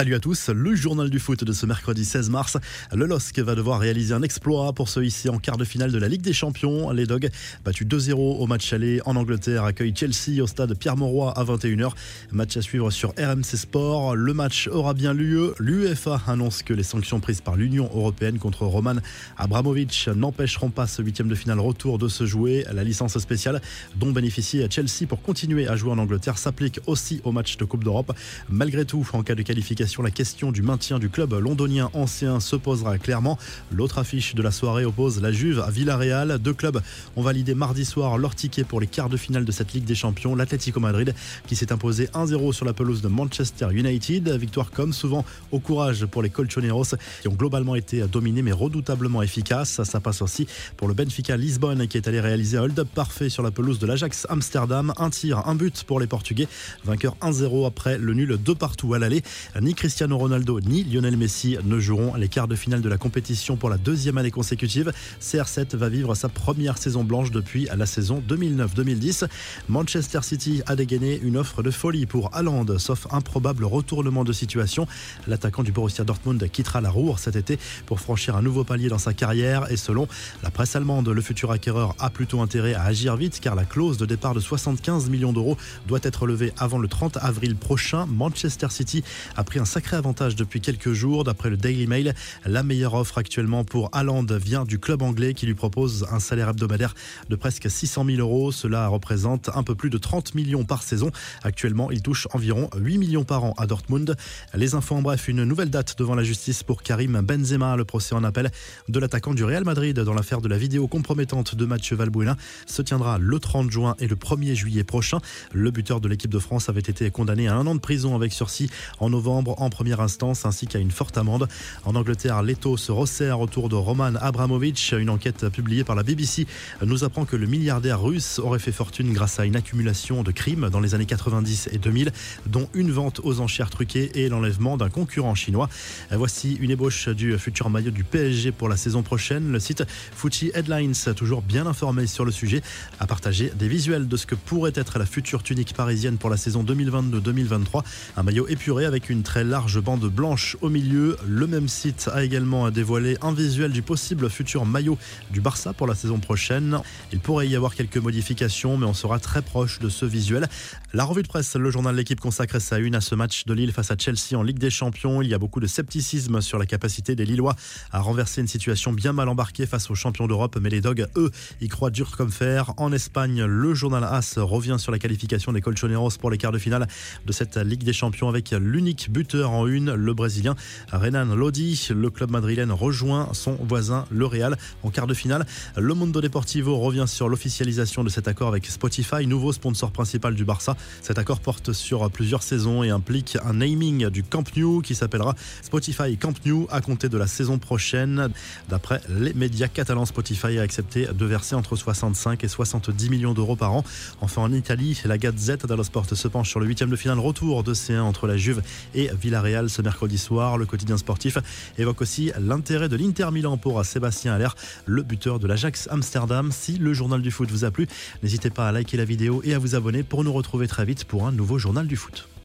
Salut à tous, le journal du foot de ce mercredi 16 mars. Le LOSC va devoir réaliser un exploit pour se hisser en quart de finale de la Ligue des Champions. Les Dogs, battus 2-0 au match aller en Angleterre, accueillent Chelsea au stade Pierre-Mauroy à 21h. Match à suivre sur RMC Sport. Le match aura bien lieu. L'UEFA annonce que les sanctions prises par l'Union européenne contre Roman Abramovich n'empêcheront pas ce huitième de finale retour de se jouer. La licence spéciale dont bénéficie Chelsea pour continuer à jouer en Angleterre s'applique aussi au match de Coupe d'Europe. Malgré tout, en cas de qualification, la question du maintien du club londonien ancien se posera clairement. L'autre affiche de la soirée oppose la Juve à Villarreal. Deux clubs ont validé mardi soir leur ticket pour les quarts de finale de cette Ligue des Champions. L'Atlético Madrid qui s'est imposé 1-0 sur la pelouse de Manchester United. Victoire comme souvent au courage pour les Colchoneros qui ont globalement été dominés mais redoutablement efficaces. Ça passe aussi pour le Benfica Lisbonne qui est allé réaliser un hold-up parfait sur la pelouse de l'Ajax Amsterdam. Un tir, un but pour les Portugais. Vainqueur 1-0 après le nul de partout à l'aller ni Cristiano Ronaldo ni Lionel Messi ne joueront les quarts de finale de la compétition pour la deuxième année consécutive. CR7 va vivre sa première saison blanche depuis la saison 2009-2010. Manchester City a dégainé une offre de folie pour Haaland, sauf improbable retournement de situation. L'attaquant du Borussia Dortmund quittera la Roure cet été pour franchir un nouveau palier dans sa carrière et selon la presse allemande, le futur acquéreur a plutôt intérêt à agir vite car la clause de départ de 75 millions d'euros doit être levée avant le 30 avril prochain. Manchester City a pris un sacré avantage depuis quelques jours. D'après le Daily Mail, la meilleure offre actuellement pour Haaland vient du club anglais qui lui propose un salaire hebdomadaire de presque 600 000 euros. Cela représente un peu plus de 30 millions par saison. Actuellement, il touche environ 8 millions par an à Dortmund. Les infos en bref, une nouvelle date devant la justice pour Karim Benzema. Le procès en appel de l'attaquant du Real Madrid dans l'affaire de la vidéo compromettante de Mathieu Valbuena se tiendra le 30 juin et le 1er juillet prochain. Le buteur de l'équipe de France avait été condamné à un an de prison avec sursis en novembre en première instance ainsi qu'à une forte amende. En Angleterre, l'étau se resserre autour de Roman Abramovich. Une enquête publiée par la BBC nous apprend que le milliardaire russe aurait fait fortune grâce à une accumulation de crimes dans les années 90 et 2000, dont une vente aux enchères truquées et l'enlèvement d'un concurrent chinois. Voici une ébauche du futur maillot du PSG pour la saison prochaine. Le site Fuji Headlines, toujours bien informé sur le sujet, a partagé des visuels de ce que pourrait être la future tunique parisienne pour la saison 2022-2023. Un maillot épuré avec une très large bande blanche au milieu. Le même site a également dévoilé un visuel du possible futur maillot du Barça pour la saison prochaine. Il pourrait y avoir quelques modifications, mais on sera très proche de ce visuel. La revue de presse, le journal de l'équipe consacre sa une à ce match de Lille face à Chelsea en Ligue des Champions. Il y a beaucoup de scepticisme sur la capacité des Lillois à renverser une situation bien mal embarquée face aux champions d'Europe, mais les Dogs, eux, y croient dur comme fer. En Espagne, le journal AS revient sur la qualification des Colchoneros pour les quarts de finale de cette Ligue des Champions avec l'unique but en une, le Brésilien Renan Lodi. Le club madrilène rejoint son voisin, le Real, en quart de finale. Le Mundo Deportivo revient sur l'officialisation de cet accord avec Spotify, nouveau sponsor principal du Barça. Cet accord porte sur plusieurs saisons et implique un naming du Camp Nou qui s'appellera Spotify Camp Nou à compter de la saison prochaine. D'après les médias catalans, Spotify a accepté de verser entre 65 et 70 millions d'euros par an. Enfin, en Italie, la Gazette dello Sport se penche sur le huitième de finale retour de C1 entre la Juve et Villarreal ce mercredi soir. Le quotidien sportif évoque aussi l'intérêt de l'Inter Milan pour Sébastien Aller, le buteur de l'Ajax Amsterdam. Si le journal du foot vous a plu, n'hésitez pas à liker la vidéo et à vous abonner pour nous retrouver très vite pour un nouveau journal du foot.